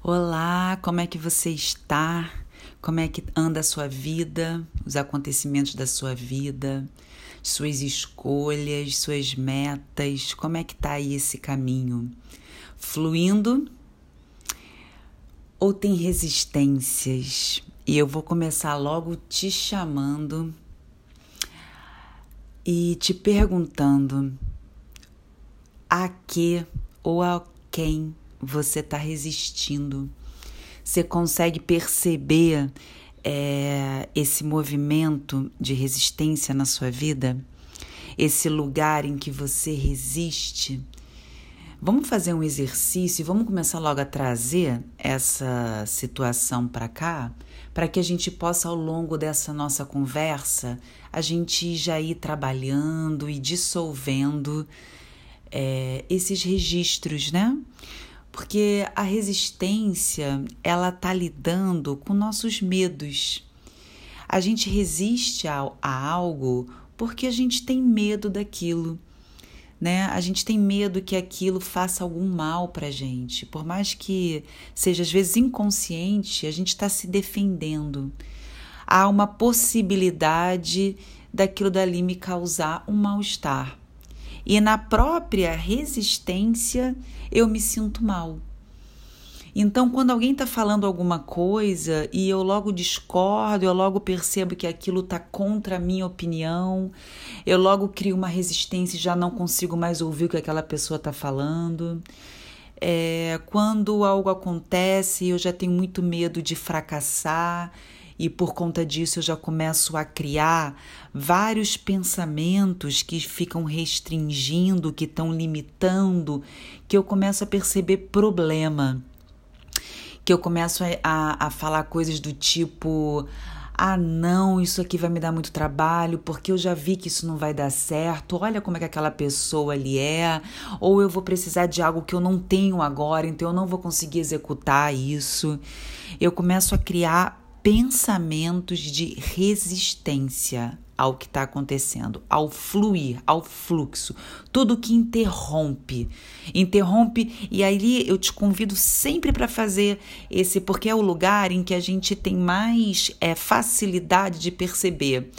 Olá, como é que você está? Como é que anda a sua vida, os acontecimentos da sua vida, suas escolhas, suas metas? Como é que tá aí esse caminho? Fluindo ou tem resistências? E eu vou começar logo te chamando e te perguntando a que ou a quem você está resistindo. Você consegue perceber é, esse movimento de resistência na sua vida? Esse lugar em que você resiste? Vamos fazer um exercício e vamos começar logo a trazer essa situação para cá, para que a gente possa, ao longo dessa nossa conversa, a gente já ir trabalhando e dissolvendo é, esses registros, né? Porque a resistência ela tá lidando com nossos medos. A gente resiste a, a algo porque a gente tem medo daquilo. Né? A gente tem medo que aquilo faça algum mal para gente. Por mais que seja às vezes inconsciente, a gente está se defendendo. Há uma possibilidade daquilo dali me causar um mal-estar. E na própria resistência eu me sinto mal. Então, quando alguém está falando alguma coisa e eu logo discordo, eu logo percebo que aquilo está contra a minha opinião, eu logo crio uma resistência e já não consigo mais ouvir o que aquela pessoa está falando. É, quando algo acontece, eu já tenho muito medo de fracassar e por conta disso eu já começo a criar vários pensamentos que ficam restringindo, que estão limitando, que eu começo a perceber problema. Que eu começo a, a, a falar coisas do tipo ah, não, isso aqui vai me dar muito trabalho, porque eu já vi que isso não vai dar certo. Olha como é que aquela pessoa ali é, ou eu vou precisar de algo que eu não tenho agora, então eu não vou conseguir executar isso. Eu começo a criar pensamentos de resistência ao que está acontecendo, ao fluir, ao fluxo, tudo que interrompe, interrompe. E aí eu te convido sempre para fazer esse, porque é o lugar em que a gente tem mais é, facilidade de perceber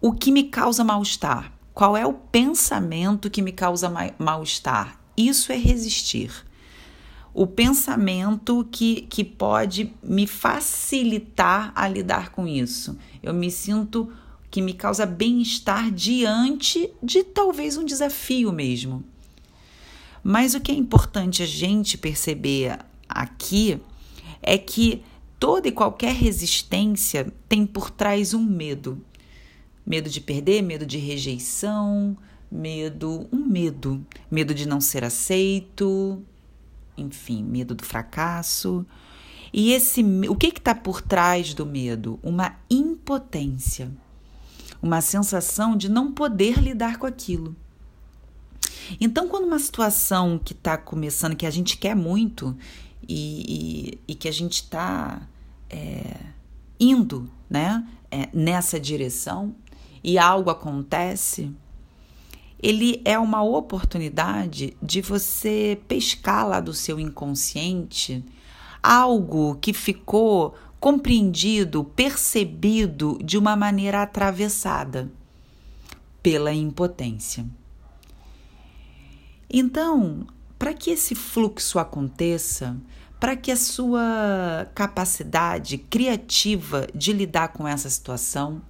o que me causa mal-estar. Qual é o pensamento que me causa mal-estar? Isso é resistir o pensamento que, que pode me facilitar a lidar com isso. Eu me sinto que me causa bem-estar diante de talvez um desafio mesmo. Mas o que é importante a gente perceber aqui é que toda e qualquer resistência tem por trás um medo. Medo de perder, medo de rejeição, medo, um medo, medo de não ser aceito, enfim, medo do fracasso. E esse, o que está por trás do medo? Uma impotência, uma sensação de não poder lidar com aquilo. Então, quando uma situação que está começando, que a gente quer muito e, e, e que a gente está é, indo né, é, nessa direção e algo acontece, ele é uma oportunidade de você pescar lá do seu inconsciente algo que ficou compreendido, percebido de uma maneira atravessada pela impotência. Então, para que esse fluxo aconteça, para que a sua capacidade criativa de lidar com essa situação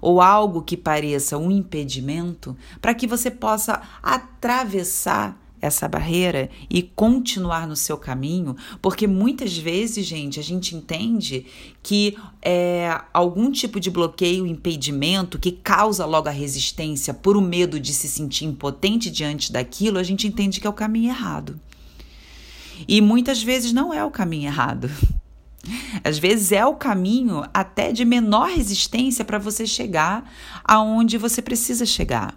ou algo que pareça um impedimento, para que você possa atravessar essa barreira e continuar no seu caminho, porque muitas vezes, gente, a gente entende que é algum tipo de bloqueio, impedimento que causa logo a resistência por o medo de se sentir impotente diante daquilo, a gente entende que é o caminho errado. E muitas vezes não é o caminho errado. Às vezes é o caminho até de menor resistência para você chegar aonde você precisa chegar.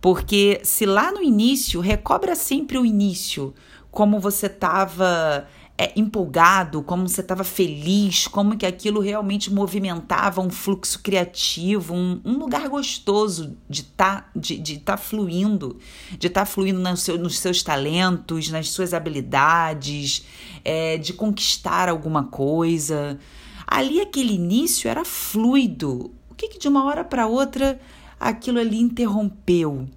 Porque se lá no início, recobra sempre o início, como você estava é, empolgado, como você estava feliz, como que aquilo realmente movimentava um fluxo criativo, um, um lugar gostoso de tá, de, de tá fluindo, de estar tá fluindo no seu, nos seus talentos, nas suas habilidades, é, de conquistar alguma coisa. Ali aquele início era fluido. O que, que de uma hora para outra aquilo ali interrompeu?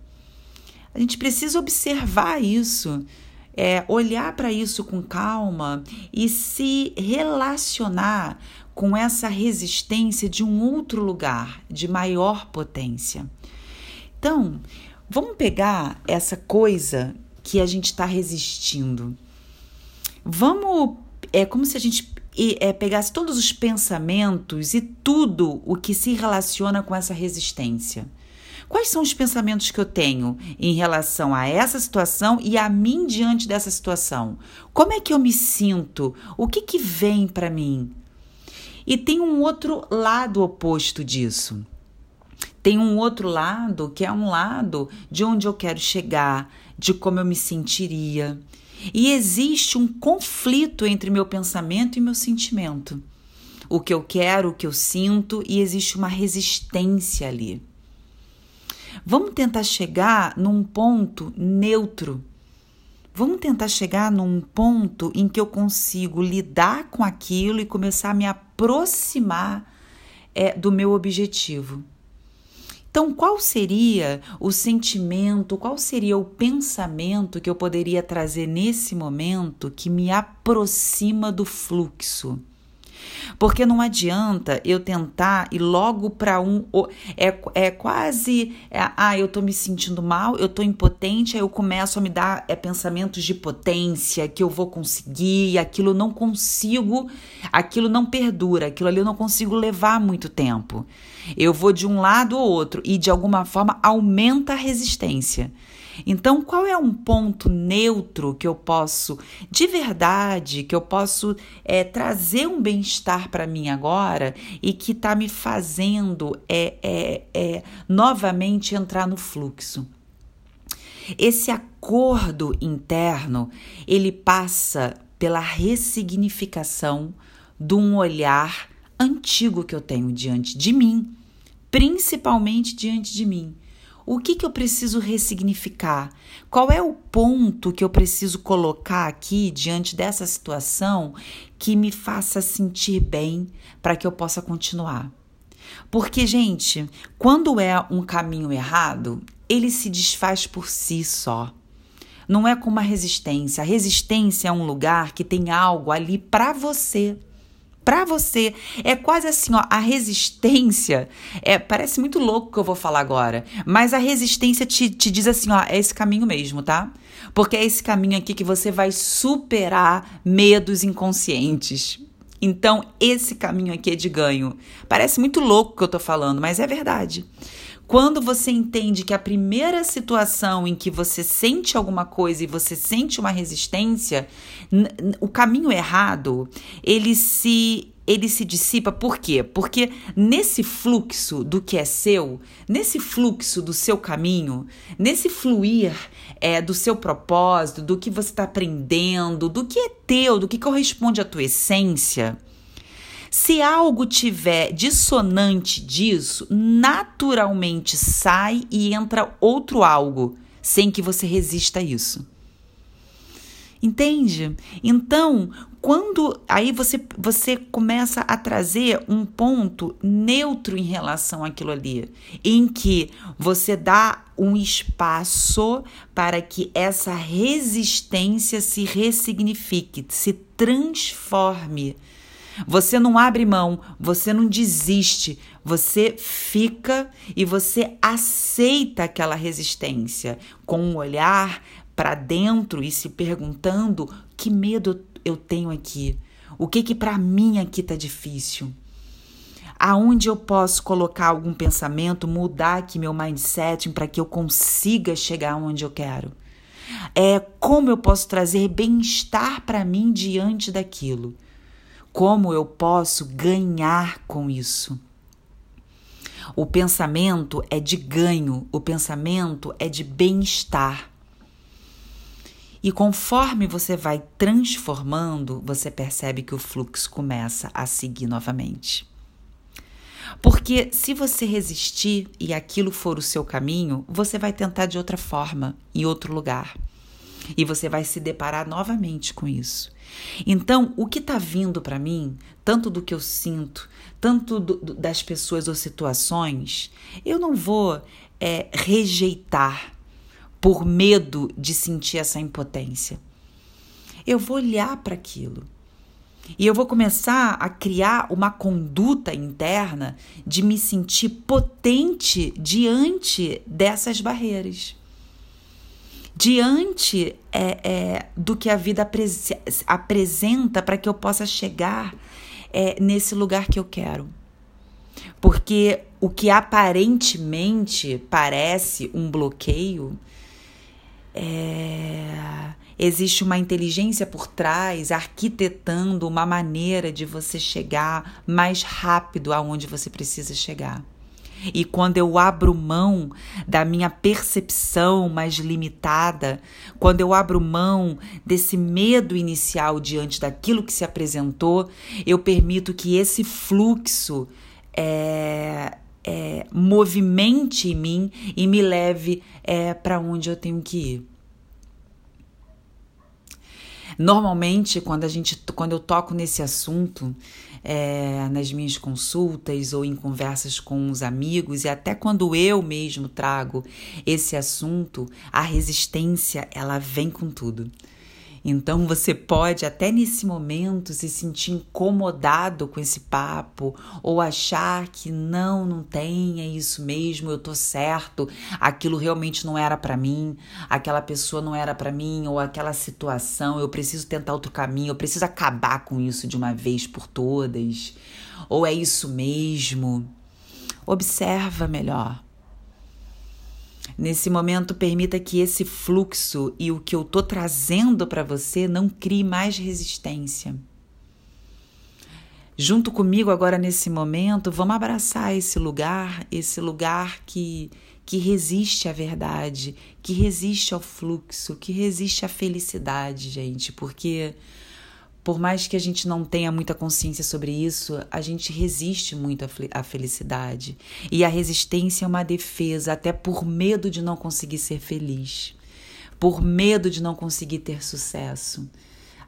A gente precisa observar isso é, olhar para isso com calma e se relacionar com essa resistência de um outro lugar, de maior potência. Então, vamos pegar essa coisa que a gente está resistindo. Vamos. É como se a gente é, pegasse todos os pensamentos e tudo o que se relaciona com essa resistência. Quais são os pensamentos que eu tenho em relação a essa situação e a mim diante dessa situação? Como é que eu me sinto? O que que vem para mim? E tem um outro lado oposto disso. Tem um outro lado que é um lado de onde eu quero chegar, de como eu me sentiria. E existe um conflito entre meu pensamento e meu sentimento. O que eu quero, o que eu sinto, e existe uma resistência ali. Vamos tentar chegar num ponto neutro. Vamos tentar chegar num ponto em que eu consigo lidar com aquilo e começar a me aproximar é, do meu objetivo. Então, qual seria o sentimento, qual seria o pensamento que eu poderia trazer nesse momento que me aproxima do fluxo? Porque não adianta eu tentar ir logo para um. É, é quase. É, ah, eu tô me sentindo mal, eu tô impotente, aí eu começo a me dar é, pensamentos de potência, que eu vou conseguir, aquilo não consigo, aquilo não perdura, aquilo ali eu não consigo levar muito tempo. Eu vou de um lado ou outro e de alguma forma aumenta a resistência. Então, qual é um ponto neutro que eu posso, de verdade, que eu posso é, trazer um bem-estar para mim agora e que está me fazendo é, é, é, novamente entrar no fluxo? Esse acordo interno ele passa pela ressignificação de um olhar antigo que eu tenho diante de mim, principalmente diante de mim. O que, que eu preciso ressignificar? Qual é o ponto que eu preciso colocar aqui diante dessa situação que me faça sentir bem para que eu possa continuar? Porque, gente, quando é um caminho errado, ele se desfaz por si só. Não é como a resistência. A resistência é um lugar que tem algo ali para você para você. É quase assim, ó, a resistência, é, parece muito louco o que eu vou falar agora, mas a resistência te, te diz assim, ó, é esse caminho mesmo, tá? Porque é esse caminho aqui que você vai superar medos inconscientes. Então, esse caminho aqui é de ganho. Parece muito louco o que eu tô falando, mas é verdade. Quando você entende que a primeira situação em que você sente alguma coisa e você sente uma resistência, o caminho errado, ele se ele se dissipa por quê? Porque nesse fluxo do que é seu, nesse fluxo do seu caminho, nesse fluir é, do seu propósito, do que você está aprendendo, do que é teu, do que corresponde à tua essência, se algo tiver dissonante disso, naturalmente sai e entra outro algo, sem que você resista a isso. Entende? Então, quando aí você você começa a trazer um ponto neutro em relação àquilo ali, em que você dá um espaço para que essa resistência se ressignifique, se transforme você não abre mão, você não desiste, você fica e você aceita aquela resistência com um olhar para dentro e se perguntando que medo eu tenho aqui. O que que para mim aqui tá difícil? Aonde eu posso colocar algum pensamento, mudar aqui meu mindset para que eu consiga chegar onde eu quero? É como eu posso trazer bem-estar para mim diante daquilo? Como eu posso ganhar com isso? O pensamento é de ganho, o pensamento é de bem-estar. E conforme você vai transformando, você percebe que o fluxo começa a seguir novamente. Porque se você resistir e aquilo for o seu caminho, você vai tentar de outra forma, em outro lugar. E você vai se deparar novamente com isso. Então, o que está vindo para mim, tanto do que eu sinto, tanto do, do, das pessoas ou situações, eu não vou é, rejeitar por medo de sentir essa impotência. Eu vou olhar para aquilo. E eu vou começar a criar uma conduta interna de me sentir potente diante dessas barreiras diante é, é, do que a vida apres apresenta para que eu possa chegar é, nesse lugar que eu quero. Porque o que aparentemente parece um bloqueio, é, existe uma inteligência por trás arquitetando uma maneira de você chegar mais rápido aonde você precisa chegar. E quando eu abro mão da minha percepção mais limitada, quando eu abro mão desse medo inicial diante daquilo que se apresentou, eu permito que esse fluxo é, é, movimente em mim e me leve é, para onde eu tenho que ir. Normalmente, quando a gente, quando eu toco nesse assunto, é, nas minhas consultas ou em conversas com os amigos e até quando eu mesmo trago esse assunto, a resistência ela vem com tudo. Então você pode até nesse momento se sentir incomodado com esse papo ou achar que não, não tem, é isso mesmo, eu tô certo, aquilo realmente não era para mim, aquela pessoa não era para mim ou aquela situação, eu preciso tentar outro caminho, eu preciso acabar com isso de uma vez por todas. Ou é isso mesmo? Observa melhor. Nesse momento, permita que esse fluxo e o que eu estou trazendo para você não crie mais resistência. Junto comigo agora nesse momento, vamos abraçar esse lugar, esse lugar que que resiste à verdade, que resiste ao fluxo, que resiste à felicidade, gente, porque por mais que a gente não tenha muita consciência sobre isso, a gente resiste muito à felicidade. E a resistência é uma defesa, até por medo de não conseguir ser feliz, por medo de não conseguir ter sucesso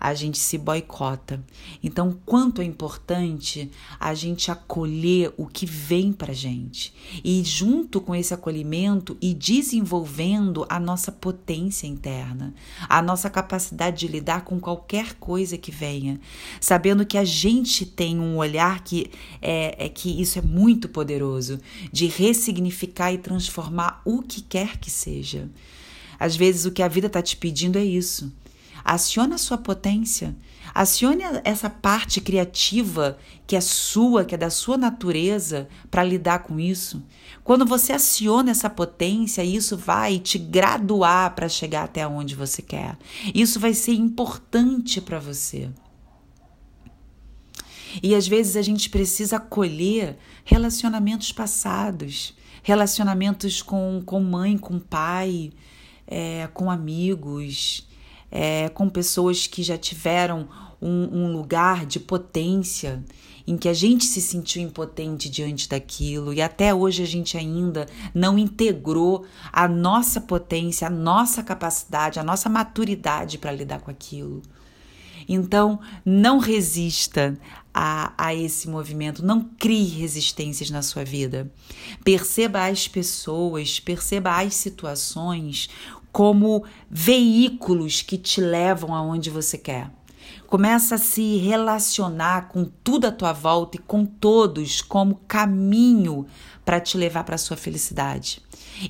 a gente se boicota. Então, quanto é importante a gente acolher o que vem para gente e junto com esse acolhimento e desenvolvendo a nossa potência interna, a nossa capacidade de lidar com qualquer coisa que venha, sabendo que a gente tem um olhar que é, é que isso é muito poderoso de ressignificar e transformar o que quer que seja. Às vezes o que a vida está te pedindo é isso Acione a sua potência. Acione essa parte criativa que é sua, que é da sua natureza, para lidar com isso. Quando você aciona essa potência, isso vai te graduar para chegar até onde você quer. Isso vai ser importante para você. E às vezes a gente precisa acolher relacionamentos passados, relacionamentos com, com mãe, com pai, é, com amigos é, com pessoas que já tiveram um, um lugar de potência em que a gente se sentiu impotente diante daquilo e até hoje a gente ainda não integrou a nossa potência, a nossa capacidade, a nossa maturidade para lidar com aquilo. Então, não resista a, a esse movimento, não crie resistências na sua vida. Perceba as pessoas, perceba as situações como veículos que te levam aonde você quer. Começa a se relacionar com tudo à tua volta e com todos como caminho para te levar para a sua felicidade.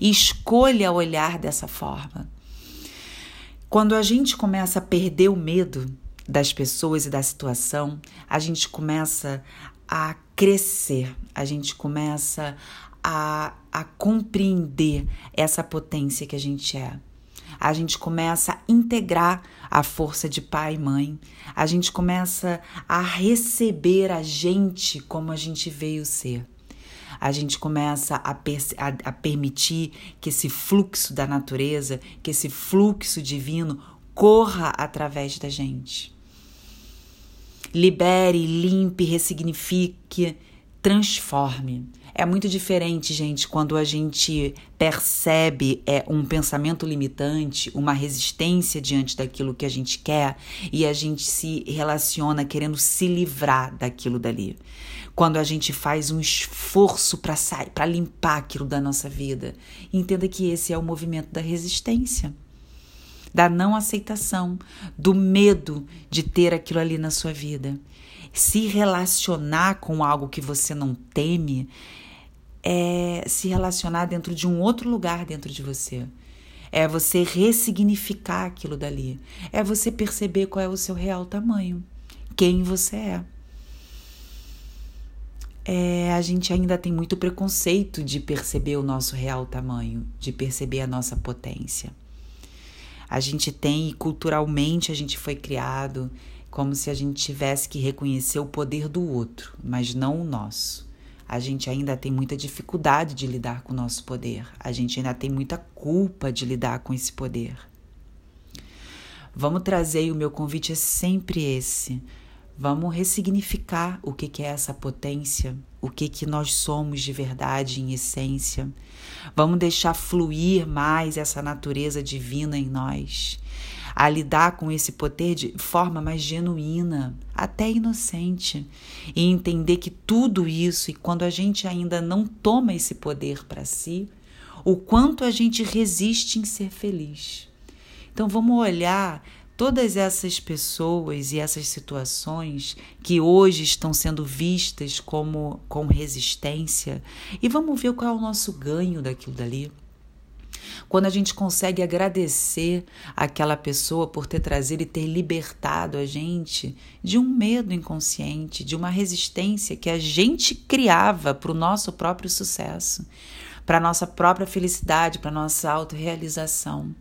E escolha olhar dessa forma. Quando a gente começa a perder o medo das pessoas e da situação, a gente começa a crescer, a gente começa a, a compreender essa potência que a gente é a gente começa a integrar a força de pai e mãe, a gente começa a receber a gente como a gente veio ser. A gente começa a, a, a permitir que esse fluxo da natureza, que esse fluxo divino corra através da gente. Libere, limpe, ressignifique, transforme. É muito diferente, gente, quando a gente percebe é, um pensamento limitante, uma resistência diante daquilo que a gente quer e a gente se relaciona querendo se livrar daquilo dali. Quando a gente faz um esforço para sair, para limpar aquilo da nossa vida. Entenda que esse é o movimento da resistência da não aceitação, do medo de ter aquilo ali na sua vida. Se relacionar com algo que você não teme é se relacionar dentro de um outro lugar dentro de você. É você ressignificar aquilo dali. É você perceber qual é o seu real tamanho, quem você é. É, a gente ainda tem muito preconceito de perceber o nosso real tamanho, de perceber a nossa potência. A gente tem, culturalmente a gente foi criado como se a gente tivesse que reconhecer o poder do outro, mas não o nosso. A gente ainda tem muita dificuldade de lidar com o nosso poder. A gente ainda tem muita culpa de lidar com esse poder. Vamos trazer, e o meu convite é sempre esse. Vamos ressignificar o que, que é essa potência, o que, que nós somos de verdade, em essência. Vamos deixar fluir mais essa natureza divina em nós a lidar com esse poder de forma mais genuína, até inocente, e entender que tudo isso, e quando a gente ainda não toma esse poder para si, o quanto a gente resiste em ser feliz. Então vamos olhar todas essas pessoas e essas situações que hoje estão sendo vistas como com resistência e vamos ver qual é o nosso ganho daquilo dali. Quando a gente consegue agradecer aquela pessoa por ter trazido e ter libertado a gente de um medo inconsciente, de uma resistência que a gente criava para o nosso próprio sucesso, para a nossa própria felicidade, para a nossa autorrealização.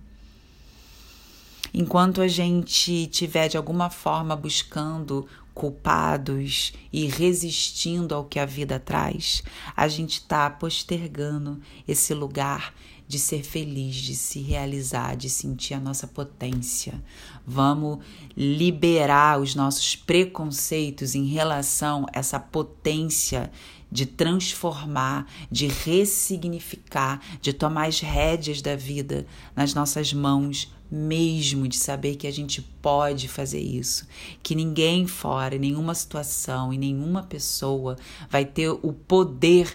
Enquanto a gente tiver de alguma forma buscando culpados e resistindo ao que a vida traz, a gente está postergando esse lugar de ser feliz, de se realizar, de sentir a nossa potência. Vamos liberar os nossos preconceitos em relação a essa potência de transformar, de ressignificar, de tomar as rédeas da vida nas nossas mãos, mesmo de saber que a gente pode fazer isso, que ninguém fora, nenhuma situação e nenhuma pessoa vai ter o poder,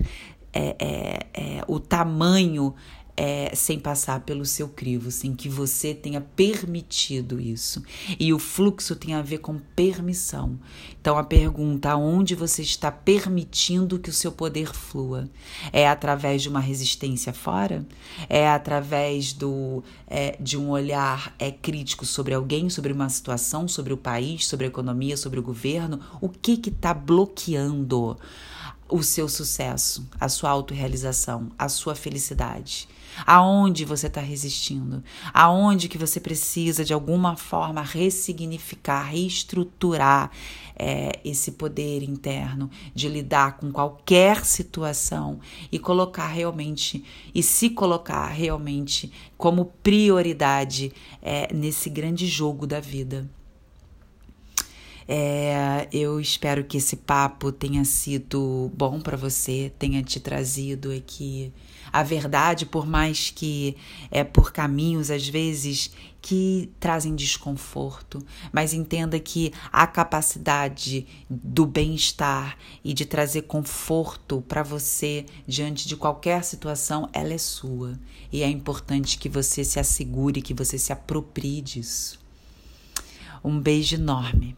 é, é, é, o tamanho é, sem passar pelo seu crivo, sem que você tenha permitido isso. E o fluxo tem a ver com permissão. Então a pergunta: aonde você está permitindo que o seu poder flua? É através de uma resistência fora? É através do, é, de um olhar é, crítico sobre alguém, sobre uma situação, sobre o país, sobre a economia, sobre o governo? O que está bloqueando? o seu sucesso, a sua autorrealização, a sua felicidade. Aonde você está resistindo? Aonde que você precisa de alguma forma ressignificar, reestruturar é, esse poder interno de lidar com qualquer situação e colocar realmente e se colocar realmente como prioridade é, nesse grande jogo da vida. É, eu espero que esse papo tenha sido bom para você, tenha te trazido aqui a verdade, por mais que é por caminhos às vezes que trazem desconforto, mas entenda que a capacidade do bem-estar e de trazer conforto para você diante de qualquer situação, ela é sua. E é importante que você se assegure, que você se aproprie disso. Um beijo enorme.